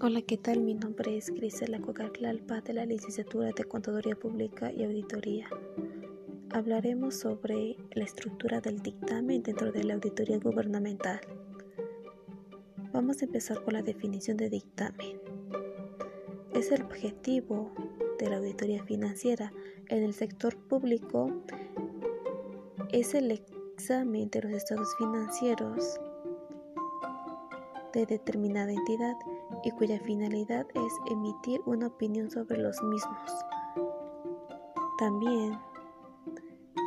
Hola, ¿qué tal? Mi nombre es Grisela Cocarlalpa de la Licenciatura de Contaduría Pública y Auditoría. Hablaremos sobre la estructura del dictamen dentro de la auditoría gubernamental. Vamos a empezar con la definición de dictamen. Es el objetivo de la auditoría financiera en el sector público. Es el examen de los estados financieros de determinada entidad y cuya finalidad es emitir una opinión sobre los mismos. También,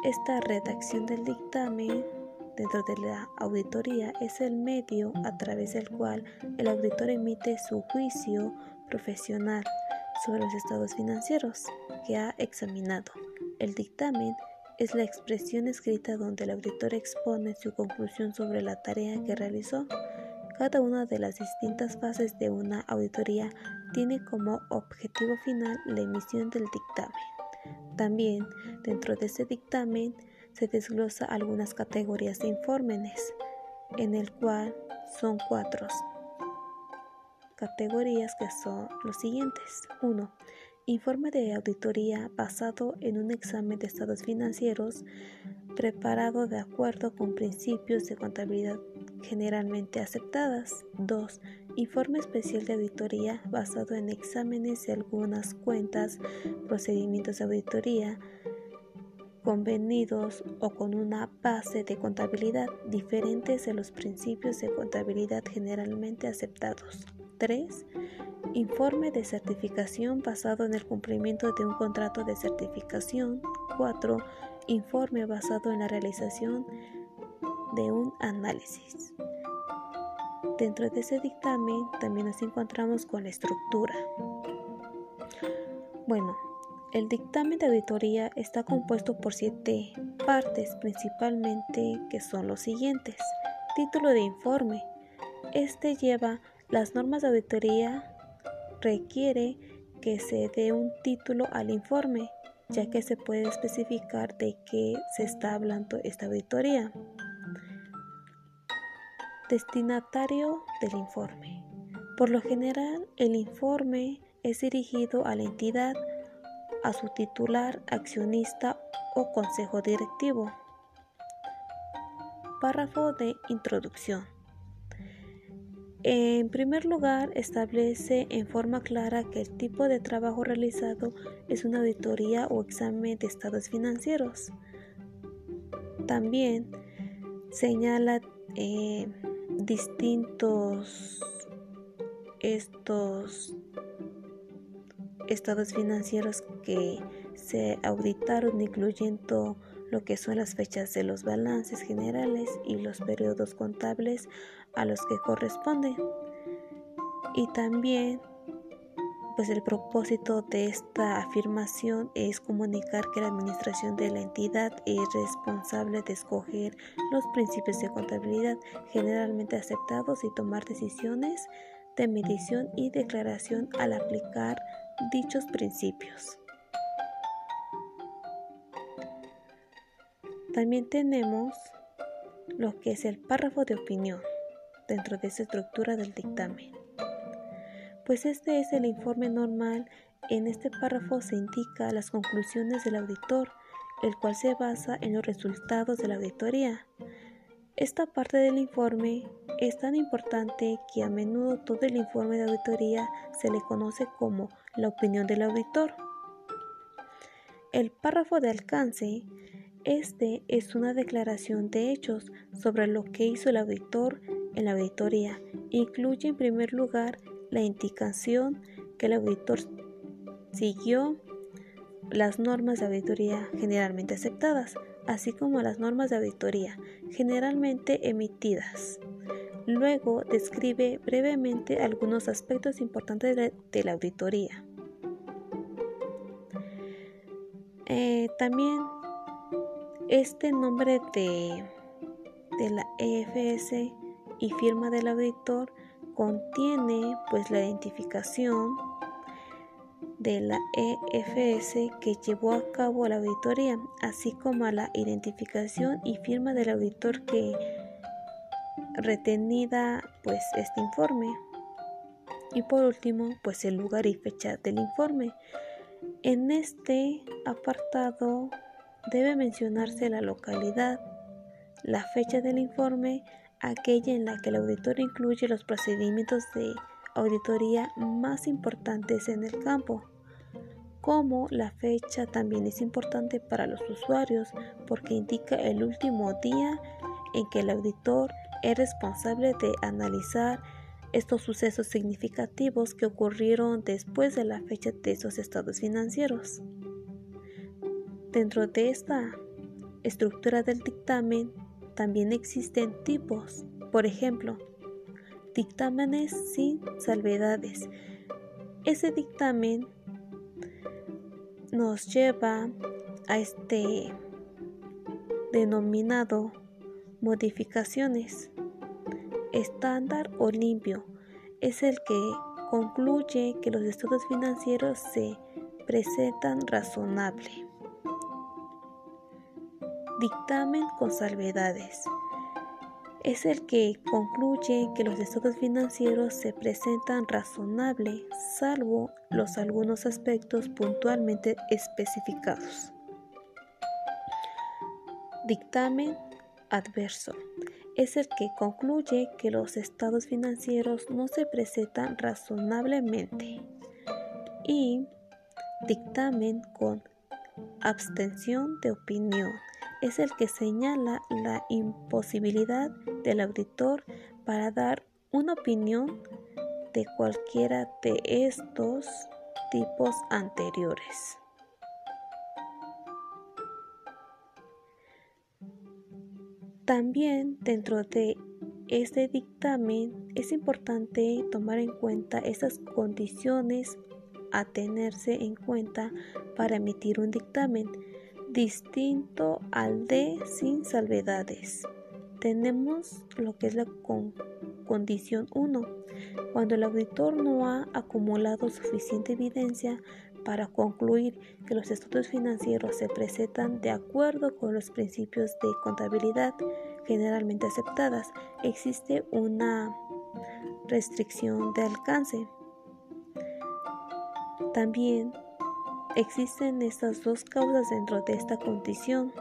esta redacción del dictamen dentro de la auditoría es el medio a través del cual el auditor emite su juicio profesional sobre los estados financieros que ha examinado. El dictamen es la expresión escrita donde el auditor expone su conclusión sobre la tarea que realizó cada una de las distintas fases de una auditoría tiene como objetivo final la emisión del dictamen. También dentro de ese dictamen se desglosa algunas categorías de informes, en el cual son cuatro categorías que son los siguientes. 1. Informe de auditoría basado en un examen de estados financieros preparado de acuerdo con principios de contabilidad generalmente aceptadas. 2. Informe especial de auditoría basado en exámenes de algunas cuentas, procedimientos de auditoría convenidos o con una base de contabilidad diferentes de los principios de contabilidad generalmente aceptados. 3. Informe de certificación basado en el cumplimiento de un contrato de certificación. 4. Informe basado en la realización de un análisis. Dentro de ese dictamen también nos encontramos con la estructura. Bueno, el dictamen de auditoría está compuesto por siete partes principalmente que son los siguientes. Título de informe. Este lleva las normas de auditoría, requiere que se dé un título al informe, ya que se puede especificar de qué se está hablando esta auditoría. Destinatario del informe. Por lo general, el informe es dirigido a la entidad, a su titular, accionista o consejo directivo. Párrafo de introducción. En primer lugar, establece en forma clara que el tipo de trabajo realizado es una auditoría o examen de estados financieros. También señala eh, distintos estos estados financieros que se auditaron incluyendo lo que son las fechas de los balances generales y los periodos contables a los que corresponden. Y también pues el propósito de esta afirmación es comunicar que la administración de la entidad es responsable de escoger los principios de contabilidad generalmente aceptados y tomar decisiones de medición y declaración al aplicar dichos principios. También tenemos lo que es el párrafo de opinión dentro de esa estructura del dictamen pues este es el informe normal. En este párrafo se indica las conclusiones del auditor, el cual se basa en los resultados de la auditoría. Esta parte del informe es tan importante que a menudo todo el informe de auditoría se le conoce como la opinión del auditor. El párrafo de alcance, este es una declaración de hechos sobre lo que hizo el auditor en la auditoría. Incluye en primer lugar la indicación que el auditor siguió las normas de auditoría generalmente aceptadas, así como las normas de auditoría generalmente emitidas. Luego describe brevemente algunos aspectos importantes de, la auditoría. Eh, también este nombre de, de la EFS y firma del auditor contiene pues la identificación de la EFS que llevó a cabo la auditoría, así como la identificación y firma del auditor que retenida pues este informe. Y por último, pues el lugar y fecha del informe. En este apartado debe mencionarse la localidad, la fecha del informe, aquella en la que el auditor incluye los procedimientos de auditoría más importantes en el campo. Como la fecha también es importante para los usuarios porque indica el último día en que el auditor es responsable de analizar estos sucesos significativos que ocurrieron después de la fecha de esos estados financieros. Dentro de esta estructura del dictamen también existen tipos, por ejemplo, dictámenes sin salvedades. Ese dictamen nos lleva a este denominado modificaciones. Estándar o limpio es el que concluye que los estados financieros se presentan razonable. Dictamen con salvedades es el que concluye que los estados financieros se presentan razonable, salvo los algunos aspectos puntualmente especificados. Dictamen adverso es el que concluye que los estados financieros no se presentan razonablemente. Y dictamen con abstención de opinión es el que señala la imposibilidad del auditor para dar una opinión de cualquiera de estos tipos anteriores. También dentro de este dictamen es importante tomar en cuenta esas condiciones a tenerse en cuenta para emitir un dictamen distinto al de sin salvedades. Tenemos lo que es la condición 1, cuando el auditor no ha acumulado suficiente evidencia para concluir que los estados financieros se presentan de acuerdo con los principios de contabilidad generalmente aceptadas, existe una restricción de alcance. También Existen estas dos causas dentro de esta condición,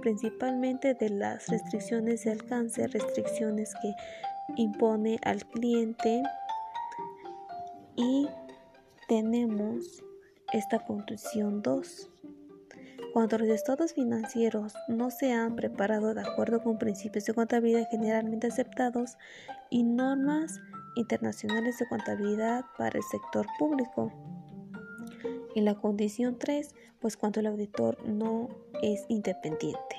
principalmente de las restricciones de alcance, restricciones que impone al cliente y tenemos esta condición 2. Cuando los estados financieros no se han preparado de acuerdo con principios de contabilidad generalmente aceptados y normas internacionales de contabilidad para el sector público, en la condición 3, pues cuando el auditor no es independiente.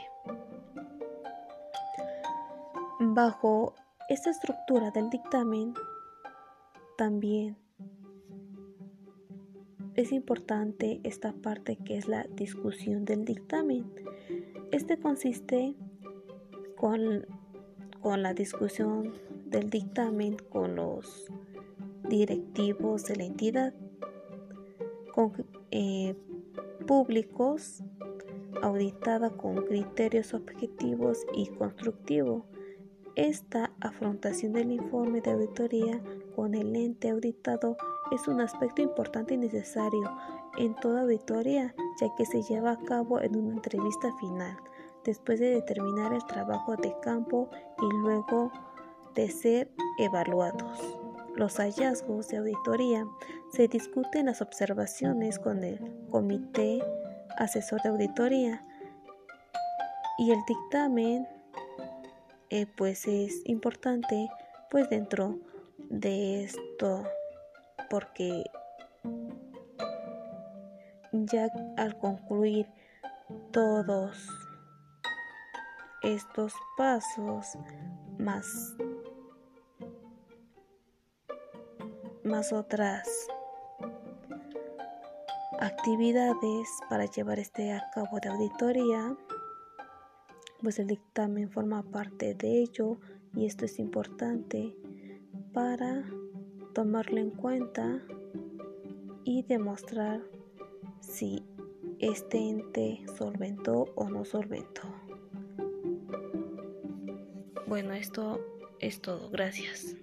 Bajo esta estructura del dictamen, también es importante esta parte que es la discusión del dictamen. Este consiste con, con la discusión del dictamen con los directivos de la entidad con, eh, públicos, auditada con criterios objetivos y constructivos. Esta afrontación del informe de auditoría con el ente auditado es un aspecto importante y necesario en toda auditoría, ya que se lleva a cabo en una entrevista final, después de determinar el trabajo de campo y luego de ser evaluados. Los hallazgos de auditoría, se discuten las observaciones con el comité asesor de auditoría y el dictamen eh, pues es importante pues dentro de esto porque ya al concluir todos estos pasos más más otras actividades para llevar este a cabo de auditoría, pues el dictamen forma parte de ello y esto es importante para tomarlo en cuenta y demostrar si este ente solventó o no solventó. Bueno, esto es todo. Gracias.